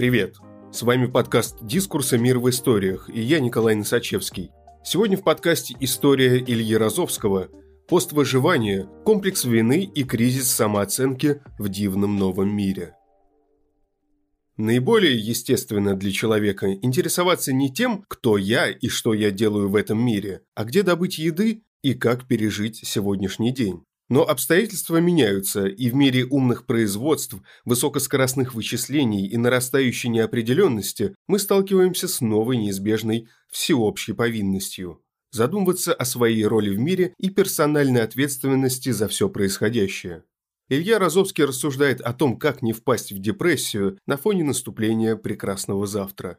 Привет! С вами подкаст «Дискурса. Мир в историях» и я Николай Носачевский. Сегодня в подкасте «История Ильи Розовского. Пост выживания. Комплекс вины и кризис самооценки в дивном новом мире». Наиболее естественно для человека интересоваться не тем, кто я и что я делаю в этом мире, а где добыть еды и как пережить сегодняшний день. Но обстоятельства меняются, и в мире умных производств, высокоскоростных вычислений и нарастающей неопределенности мы сталкиваемся с новой неизбежной всеобщей повинностью – задумываться о своей роли в мире и персональной ответственности за все происходящее. Илья Розовский рассуждает о том, как не впасть в депрессию на фоне наступления прекрасного завтра.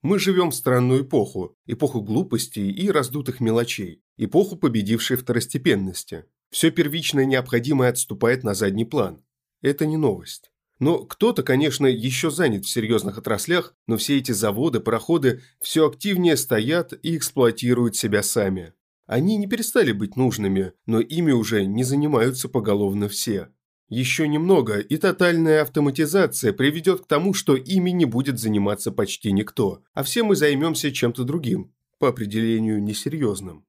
Мы живем в странную эпоху, эпоху глупостей и раздутых мелочей, эпоху победившей второстепенности. Все первичное необходимое отступает на задний план. Это не новость. Но кто-то, конечно, еще занят в серьезных отраслях, но все эти заводы, пароходы все активнее стоят и эксплуатируют себя сами. Они не перестали быть нужными, но ими уже не занимаются поголовно все. Еще немного, и тотальная автоматизация приведет к тому, что ими не будет заниматься почти никто, а все мы займемся чем-то другим, по определению несерьезным.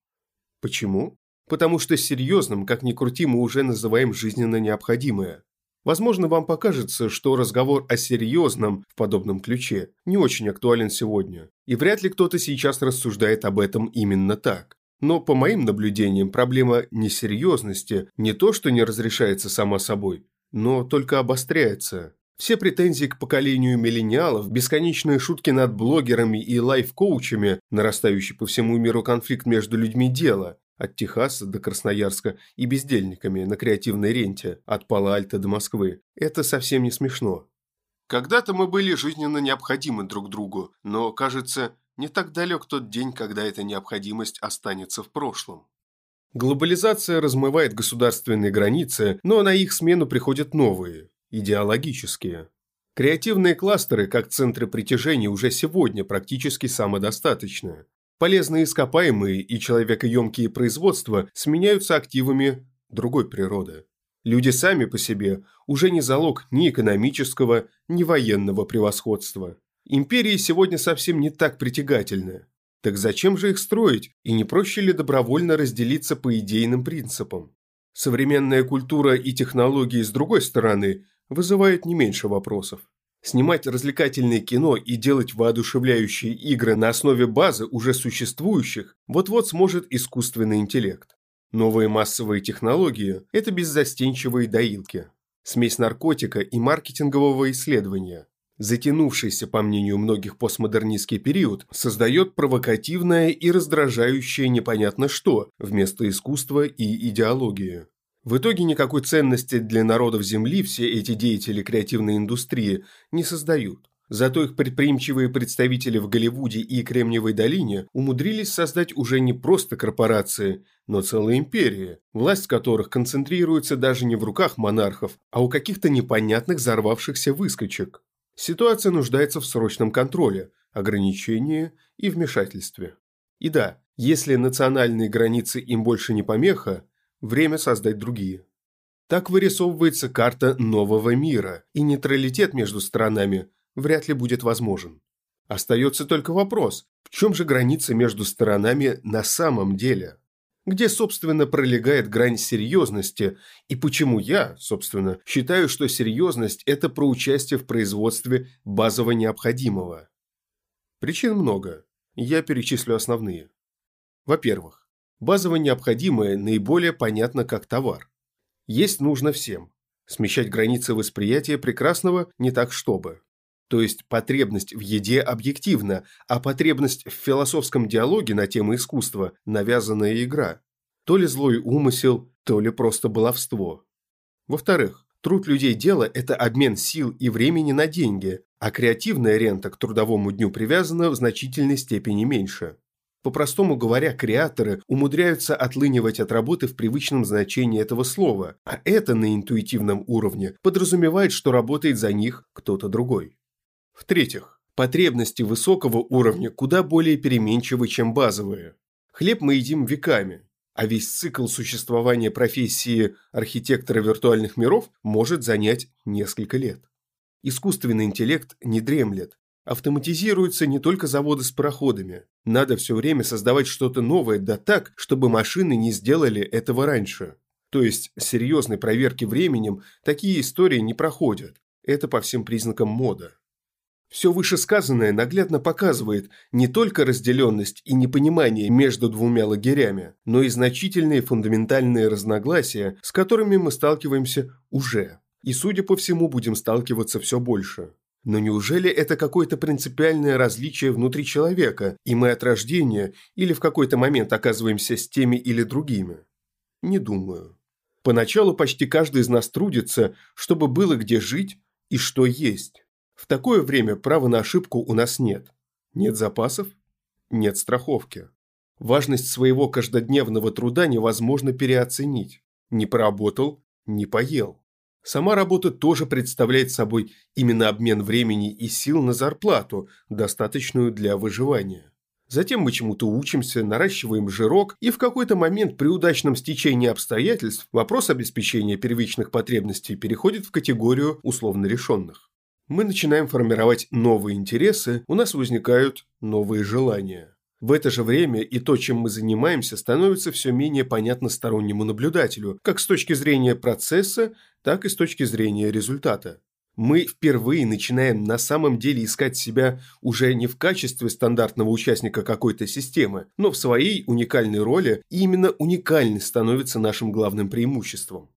Почему? Потому что серьезным, как ни крути, мы уже называем жизненно необходимое. Возможно, вам покажется, что разговор о серьезном в подобном ключе не очень актуален сегодня, и вряд ли кто-то сейчас рассуждает об этом именно так. Но по моим наблюдениям проблема несерьезности не то, что не разрешается сама собой, но только обостряется. Все претензии к поколению миллениалов, бесконечные шутки над блогерами и лайф-коучами, нарастающий по всему миру конфликт между людьми дела, от Техаса до Красноярска и бездельниками на креативной ренте от Пала-Альта до Москвы. Это совсем не смешно. Когда-то мы были жизненно необходимы друг другу, но, кажется, не так далек тот день, когда эта необходимость останется в прошлом. Глобализация размывает государственные границы, но на их смену приходят новые, идеологические. Креативные кластеры, как центры притяжения, уже сегодня практически самодостаточны. Полезные ископаемые и человекоемкие производства сменяются активами другой природы. Люди сами по себе уже не залог ни экономического, ни военного превосходства. Империи сегодня совсем не так притягательны. Так зачем же их строить, и не проще ли добровольно разделиться по идейным принципам? Современная культура и технологии, с другой стороны, вызывают не меньше вопросов. Снимать развлекательное кино и делать воодушевляющие игры на основе базы уже существующих вот-вот сможет искусственный интеллект. Новые массовые технологии – это беззастенчивые доилки. Смесь наркотика и маркетингового исследования затянувшийся, по мнению многих, постмодернистский период, создает провокативное и раздражающее непонятно что вместо искусства и идеологии. В итоге никакой ценности для народов Земли все эти деятели креативной индустрии не создают. Зато их предприимчивые представители в Голливуде и Кремниевой долине умудрились создать уже не просто корпорации, но целые империи, власть которых концентрируется даже не в руках монархов, а у каких-то непонятных взорвавшихся выскочек. Ситуация нуждается в срочном контроле, ограничении и вмешательстве. И да, если национальные границы им больше не помеха, время создать другие. Так вырисовывается карта нового мира, и нейтралитет между странами вряд ли будет возможен. Остается только вопрос, в чем же граница между сторонами на самом деле? где, собственно, пролегает грань серьезности, и почему я, собственно, считаю, что серьезность – это про участие в производстве базово необходимого. Причин много, я перечислю основные. Во-первых, базово необходимое наиболее понятно как товар. Есть нужно всем. Смещать границы восприятия прекрасного не так чтобы. То есть потребность в еде объективна, а потребность в философском диалоге на тему искусства – навязанная игра. То ли злой умысел, то ли просто баловство. Во-вторых, труд людей дела – это обмен сил и времени на деньги, а креативная рента к трудовому дню привязана в значительной степени меньше. По-простому говоря, креаторы умудряются отлынивать от работы в привычном значении этого слова, а это на интуитивном уровне подразумевает, что работает за них кто-то другой. В-третьих, потребности высокого уровня куда более переменчивы, чем базовые. Хлеб мы едим веками, а весь цикл существования профессии архитектора виртуальных миров может занять несколько лет. Искусственный интеллект не дремлет. Автоматизируются не только заводы с пароходами. Надо все время создавать что-то новое, да так, чтобы машины не сделали этого раньше. То есть серьезной проверки временем такие истории не проходят. Это по всем признакам мода. Все вышесказанное наглядно показывает не только разделенность и непонимание между двумя лагерями, но и значительные фундаментальные разногласия, с которыми мы сталкиваемся уже. И, судя по всему, будем сталкиваться все больше. Но неужели это какое-то принципиальное различие внутри человека, и мы от рождения или в какой-то момент оказываемся с теми или другими? Не думаю. Поначалу почти каждый из нас трудится, чтобы было где жить и что есть. В такое время права на ошибку у нас нет. Нет запасов, нет страховки. Важность своего каждодневного труда невозможно переоценить. Не поработал, не поел. Сама работа тоже представляет собой именно обмен времени и сил на зарплату, достаточную для выживания. Затем мы чему-то учимся, наращиваем жирок, и в какой-то момент при удачном стечении обстоятельств вопрос обеспечения первичных потребностей переходит в категорию условно решенных мы начинаем формировать новые интересы, у нас возникают новые желания. В это же время и то, чем мы занимаемся, становится все менее понятно стороннему наблюдателю, как с точки зрения процесса, так и с точки зрения результата. Мы впервые начинаем на самом деле искать себя уже не в качестве стандартного участника какой-то системы, но в своей уникальной роли, и именно уникальность становится нашим главным преимуществом.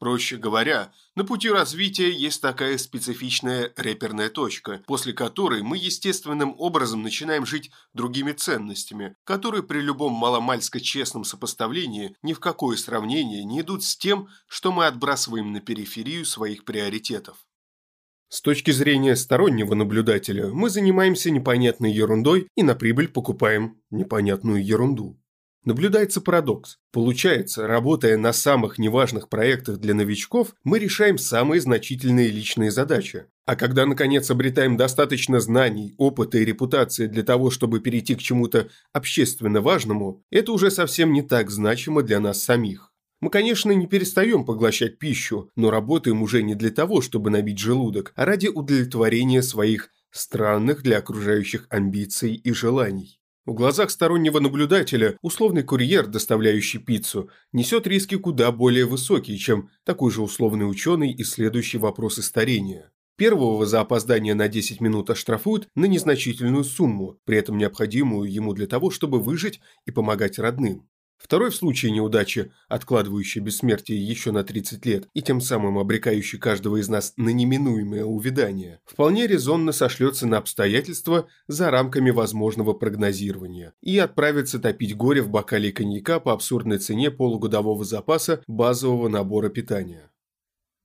Проще говоря, на пути развития есть такая специфичная реперная точка, после которой мы естественным образом начинаем жить другими ценностями, которые при любом маломальско честном сопоставлении ни в какое сравнение не идут с тем, что мы отбрасываем на периферию своих приоритетов. С точки зрения стороннего наблюдателя, мы занимаемся непонятной ерундой и на прибыль покупаем непонятную ерунду. Наблюдается парадокс. Получается, работая на самых неважных проектах для новичков, мы решаем самые значительные личные задачи. А когда, наконец, обретаем достаточно знаний, опыта и репутации для того, чтобы перейти к чему-то общественно важному, это уже совсем не так значимо для нас самих. Мы, конечно, не перестаем поглощать пищу, но работаем уже не для того, чтобы набить желудок, а ради удовлетворения своих странных для окружающих амбиций и желаний. В глазах стороннего наблюдателя условный курьер, доставляющий пиццу, несет риски куда более высокие, чем такой же условный ученый, исследующий вопросы старения. Первого за опоздание на 10 минут оштрафуют на незначительную сумму, при этом необходимую ему для того, чтобы выжить и помогать родным. Второй в случае неудачи, откладывающий бессмертие еще на 30 лет и тем самым обрекающий каждого из нас на неминуемое увядание, вполне резонно сошлется на обстоятельства за рамками возможного прогнозирования и отправится топить горе в бокале коньяка по абсурдной цене полугодового запаса базового набора питания.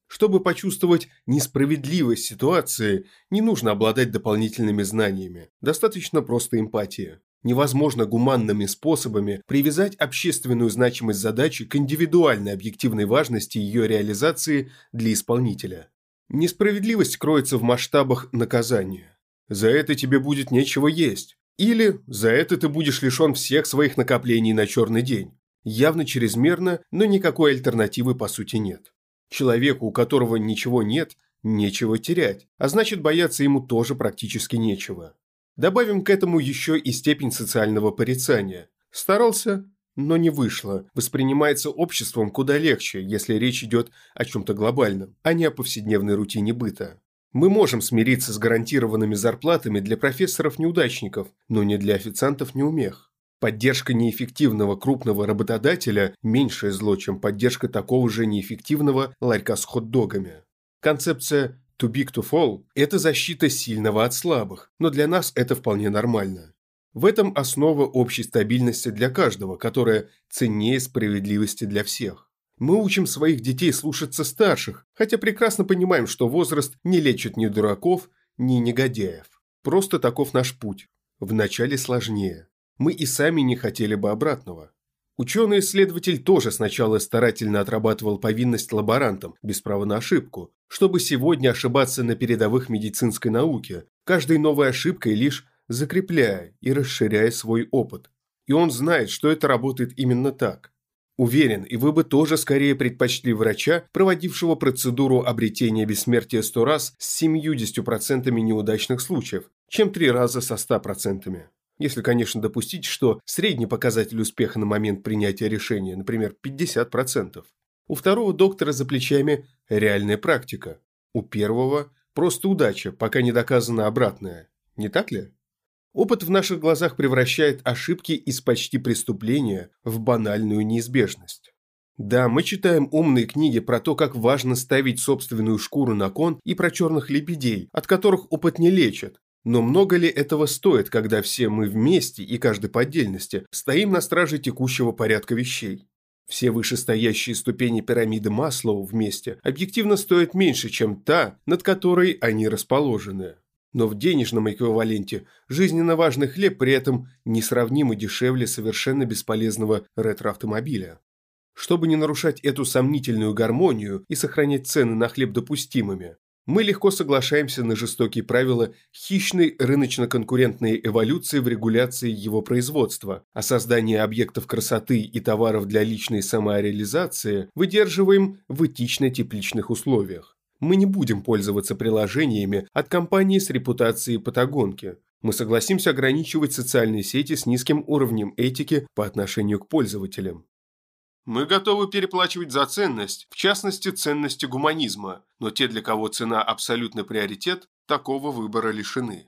Чтобы почувствовать несправедливость ситуации, не нужно обладать дополнительными знаниями, достаточно просто эмпатия невозможно гуманными способами привязать общественную значимость задачи к индивидуальной объективной важности ее реализации для исполнителя. Несправедливость кроется в масштабах наказания. За это тебе будет нечего есть. Или за это ты будешь лишен всех своих накоплений на черный день. Явно чрезмерно, но никакой альтернативы по сути нет. Человеку, у которого ничего нет, нечего терять, а значит бояться ему тоже практически нечего. Добавим к этому еще и степень социального порицания. Старался, но не вышло. Воспринимается обществом куда легче, если речь идет о чем-то глобальном, а не о повседневной рутине быта. Мы можем смириться с гарантированными зарплатами для профессоров-неудачников, но не для официантов-неумех. Поддержка неэффективного крупного работодателя – меньшее зло, чем поддержка такого же неэффективного ларька с хот-догами. Концепция Too big to fall – это защита сильного от слабых, но для нас это вполне нормально. В этом основа общей стабильности для каждого, которая ценнее справедливости для всех. Мы учим своих детей слушаться старших, хотя прекрасно понимаем, что возраст не лечит ни дураков, ни негодяев. Просто таков наш путь. Вначале сложнее. Мы и сами не хотели бы обратного. Ученый-исследователь тоже сначала старательно отрабатывал повинность лаборантам, без права на ошибку, чтобы сегодня ошибаться на передовых медицинской науке, каждой новой ошибкой лишь закрепляя и расширяя свой опыт. И он знает, что это работает именно так. Уверен, и вы бы тоже скорее предпочли врача, проводившего процедуру обретения бессмертия сто раз с 70% неудачных случаев, чем три раза со 100%. Если, конечно, допустить, что средний показатель успеха на момент принятия решения, например, 50%. У второго доктора за плечами реальная практика. У первого просто удача, пока не доказано обратное. Не так ли? Опыт в наших глазах превращает ошибки из почти преступления в банальную неизбежность. Да, мы читаем умные книги про то, как важно ставить собственную шкуру на кон и про черных лебедей, от которых опыт не лечит. Но много ли этого стоит, когда все мы вместе и каждый по отдельности стоим на страже текущего порядка вещей? Все вышестоящие ступени пирамиды Маслоу вместе объективно стоят меньше, чем та, над которой они расположены но в денежном эквиваленте жизненно важный хлеб при этом несравнимо дешевле совершенно бесполезного ретро-автомобиля. Чтобы не нарушать эту сомнительную гармонию и сохранять цены на хлеб допустимыми, мы легко соглашаемся на жестокие правила хищной рыночно-конкурентной эволюции в регуляции его производства, а создание объектов красоты и товаров для личной самореализации выдерживаем в этично-тепличных условиях. Мы не будем пользоваться приложениями от компании с репутацией патагонки. Мы согласимся ограничивать социальные сети с низким уровнем этики по отношению к пользователям. Мы готовы переплачивать за ценность, в частности ценности гуманизма, но те, для кого цена абсолютный приоритет, такого выбора лишены.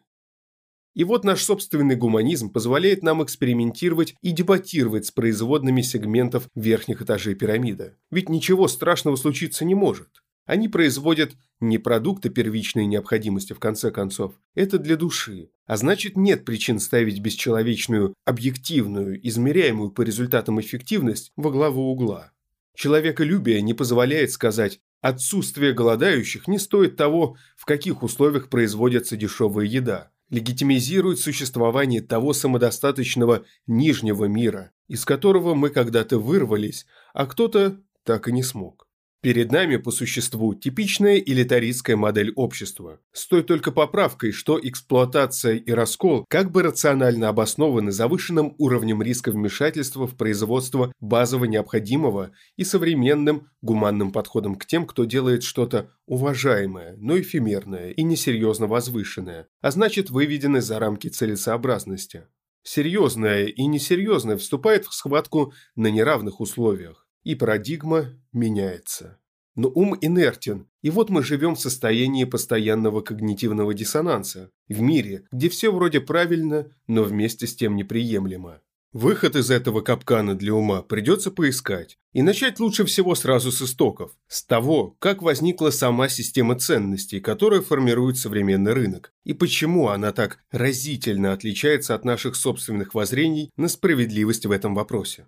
И вот наш собственный гуманизм позволяет нам экспериментировать и дебатировать с производными сегментов верхних этажей пирамиды. Ведь ничего страшного случиться не может. Они производят не продукты первичной необходимости, в конце концов. Это для души. А значит, нет причин ставить бесчеловечную, объективную, измеряемую по результатам эффективность во главу угла. Человеколюбие не позволяет сказать «отсутствие голодающих не стоит того, в каких условиях производится дешевая еда» легитимизирует существование того самодостаточного нижнего мира, из которого мы когда-то вырвались, а кто-то так и не смог. Перед нами, по существу, типичная элитаристская модель общества. С той только поправкой, что эксплуатация и раскол как бы рационально обоснованы завышенным уровнем риска вмешательства в производство базово необходимого и современным гуманным подходом к тем, кто делает что-то уважаемое, но эфемерное и несерьезно возвышенное, а значит выведены за рамки целесообразности. Серьезное и несерьезное вступает в схватку на неравных условиях и парадигма меняется. Но ум инертен, и вот мы живем в состоянии постоянного когнитивного диссонанса, в мире, где все вроде правильно, но вместе с тем неприемлемо. Выход из этого капкана для ума придется поискать. И начать лучше всего сразу с истоков. С того, как возникла сама система ценностей, которая формирует современный рынок. И почему она так разительно отличается от наших собственных воззрений на справедливость в этом вопросе.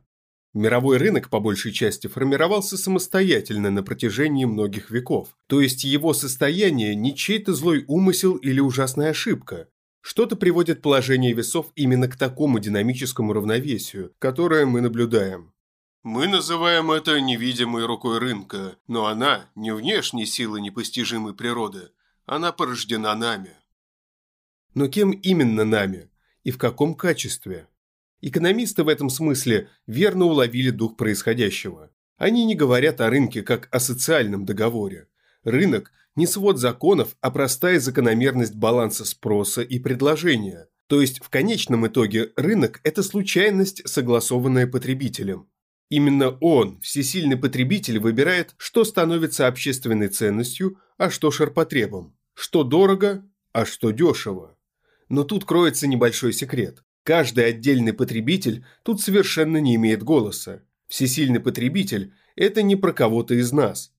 Мировой рынок по большей части формировался самостоятельно на протяжении многих веков, то есть его состояние не чей-то злой умысел или ужасная ошибка. Что-то приводит положение весов именно к такому динамическому равновесию, которое мы наблюдаем. Мы называем это невидимой рукой рынка, но она не внешней силы непостижимой природы, она порождена нами. Но кем именно нами? И в каком качестве? Экономисты в этом смысле верно уловили дух происходящего. Они не говорят о рынке как о социальном договоре. Рынок – не свод законов, а простая закономерность баланса спроса и предложения. То есть в конечном итоге рынок – это случайность, согласованная потребителем. Именно он, всесильный потребитель, выбирает, что становится общественной ценностью, а что ширпотребом, что дорого, а что дешево. Но тут кроется небольшой секрет. Каждый отдельный потребитель тут совершенно не имеет голоса. Всесильный потребитель – это не про кого-то из нас.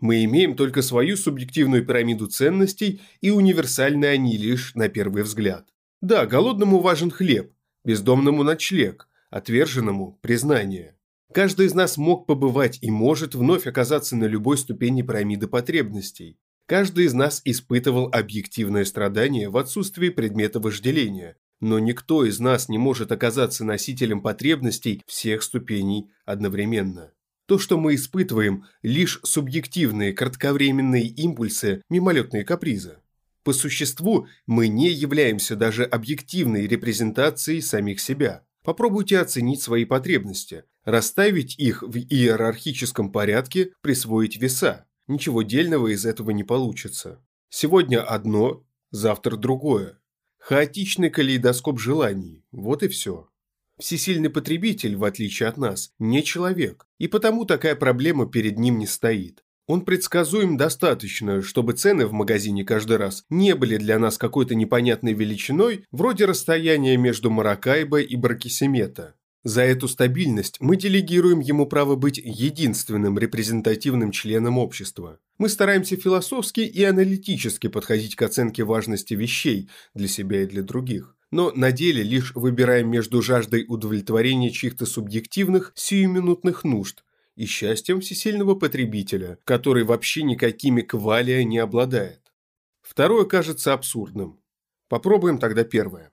Мы имеем только свою субъективную пирамиду ценностей, и универсальны они лишь на первый взгляд. Да, голодному важен хлеб, бездомному ночлег, отверженному – признание. Каждый из нас мог побывать и может вновь оказаться на любой ступени пирамиды потребностей. Каждый из нас испытывал объективное страдание в отсутствии предмета вожделения, но никто из нас не может оказаться носителем потребностей всех ступеней одновременно. То, что мы испытываем, лишь субъективные кратковременные импульсы, мимолетные капризы. По существу мы не являемся даже объективной репрезентацией самих себя. Попробуйте оценить свои потребности. Расставить их в иерархическом порядке, присвоить веса. Ничего дельного из этого не получится. Сегодня одно, завтра другое. Хаотичный калейдоскоп желаний. Вот и все. Всесильный потребитель, в отличие от нас, не человек, и потому такая проблема перед ним не стоит. Он предсказуем достаточно, чтобы цены в магазине каждый раз не были для нас какой-то непонятной величиной, вроде расстояния между Маракайбо и Баркисимета. За эту стабильность мы делегируем ему право быть единственным репрезентативным членом общества. Мы стараемся философски и аналитически подходить к оценке важности вещей для себя и для других. Но на деле лишь выбираем между жаждой удовлетворения чьих-то субъективных, сиюминутных нужд и счастьем всесильного потребителя, который вообще никакими квалия не обладает. Второе кажется абсурдным. Попробуем тогда первое.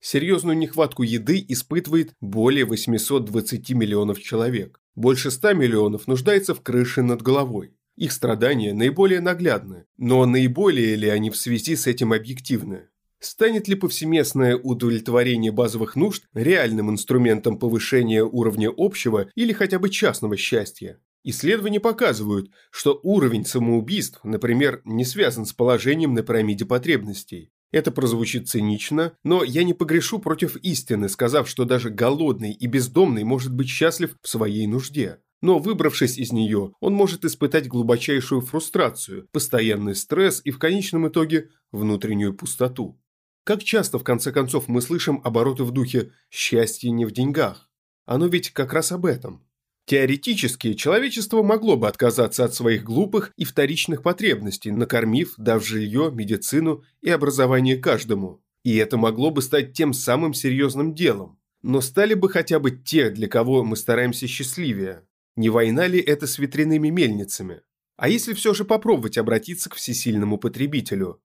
Серьезную нехватку еды испытывает более 820 миллионов человек. Больше 100 миллионов нуждается в крыше над головой. Их страдания наиболее наглядны, но наиболее ли они в связи с этим объективны? Станет ли повсеместное удовлетворение базовых нужд реальным инструментом повышения уровня общего или хотя бы частного счастья? Исследования показывают, что уровень самоубийств, например, не связан с положением на пирамиде потребностей. Это прозвучит цинично, но я не погрешу против истины, сказав, что даже голодный и бездомный может быть счастлив в своей нужде. Но выбравшись из нее, он может испытать глубочайшую фрустрацию, постоянный стресс и в конечном итоге внутреннюю пустоту. Как часто, в конце концов, мы слышим обороты в духе «счастье не в деньгах». Оно ведь как раз об этом. Теоретически, человечество могло бы отказаться от своих глупых и вторичных потребностей, накормив, дав жилье, медицину и образование каждому. И это могло бы стать тем самым серьезным делом. Но стали бы хотя бы те, для кого мы стараемся счастливее. Не война ли это с ветряными мельницами? А если все же попробовать обратиться к всесильному потребителю?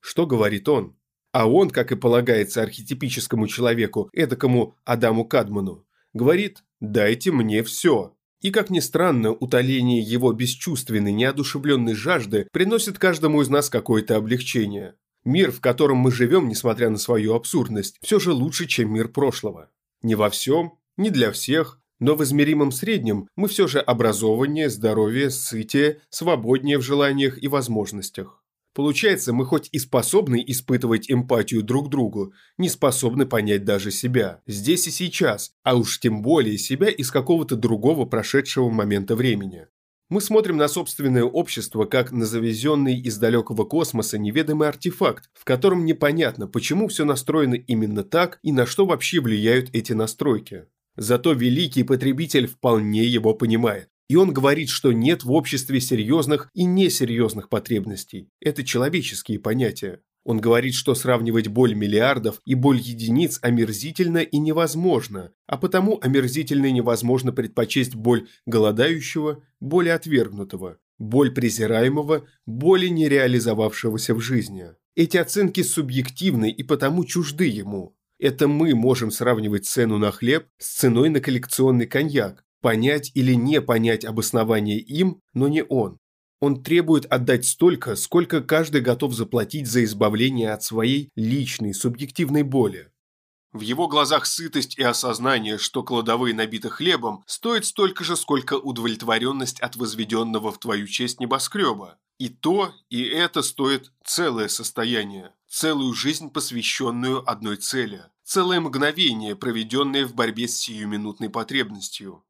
Что говорит он? А он, как и полагается архетипическому человеку, эдакому Адаму Кадману, говорит «дайте мне все». И, как ни странно, утоление его бесчувственной, неодушевленной жажды приносит каждому из нас какое-то облегчение. Мир, в котором мы живем, несмотря на свою абсурдность, все же лучше, чем мир прошлого. Не во всем, не для всех, но в измеримом среднем мы все же образованнее, здоровее, сытее, свободнее в желаниях и возможностях. Получается, мы хоть и способны испытывать эмпатию друг другу, не способны понять даже себя, здесь и сейчас, а уж тем более себя из какого-то другого прошедшего момента времени. Мы смотрим на собственное общество как на завезенный из далекого космоса неведомый артефакт, в котором непонятно, почему все настроено именно так и на что вообще влияют эти настройки. Зато великий потребитель вполне его понимает. И он говорит, что нет в обществе серьезных и несерьезных потребностей. Это человеческие понятия. Он говорит, что сравнивать боль миллиардов и боль единиц омерзительно и невозможно, а потому омерзительно и невозможно предпочесть боль голодающего, боль отвергнутого, боль презираемого, боли нереализовавшегося в жизни. Эти оценки субъективны и потому чужды ему. Это мы можем сравнивать цену на хлеб с ценой на коллекционный коньяк, Понять или не понять обоснование им, но не он. Он требует отдать столько, сколько каждый готов заплатить за избавление от своей личной, субъективной боли. В его глазах сытость и осознание, что кладовые набиты хлебом, стоят столько же, сколько удовлетворенность от возведенного в твою честь небоскреба. И то, и это стоит целое состояние, целую жизнь, посвященную одной цели, целое мгновение, проведенное в борьбе с сиюминутной потребностью.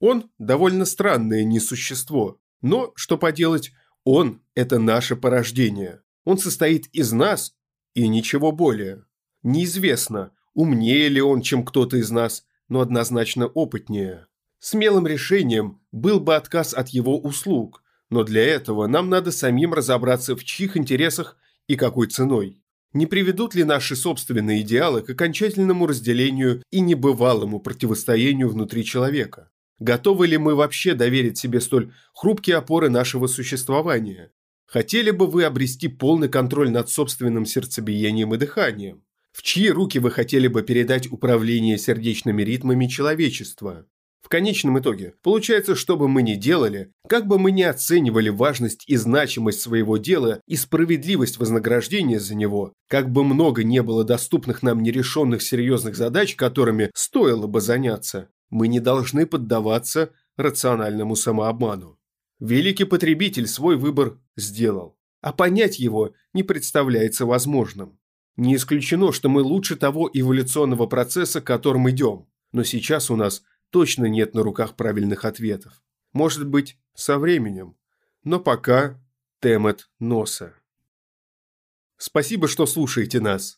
Он довольно странное несущество, но, что поделать, он – это наше порождение. Он состоит из нас и ничего более. Неизвестно, умнее ли он, чем кто-то из нас, но однозначно опытнее. Смелым решением был бы отказ от его услуг, но для этого нам надо самим разобраться, в чьих интересах и какой ценой. Не приведут ли наши собственные идеалы к окончательному разделению и небывалому противостоянию внутри человека? Готовы ли мы вообще доверить себе столь хрупкие опоры нашего существования? Хотели бы вы обрести полный контроль над собственным сердцебиением и дыханием? В чьи руки вы хотели бы передать управление сердечными ритмами человечества? В конечном итоге, получается, что бы мы ни делали, как бы мы ни оценивали важность и значимость своего дела и справедливость вознаграждения за него, как бы много не было доступных нам нерешенных серьезных задач, которыми стоило бы заняться, Мы не должны поддаваться рациональному самообману. Великий потребитель свой выбор сделал, а понять его не представляется возможным. Не исключено, что мы лучше того эволюционного процесса, которым идем, но сейчас у нас точно нет на руках правильных ответов. Может быть, со временем. Но пока темет носа. Спасибо, что слушаете нас.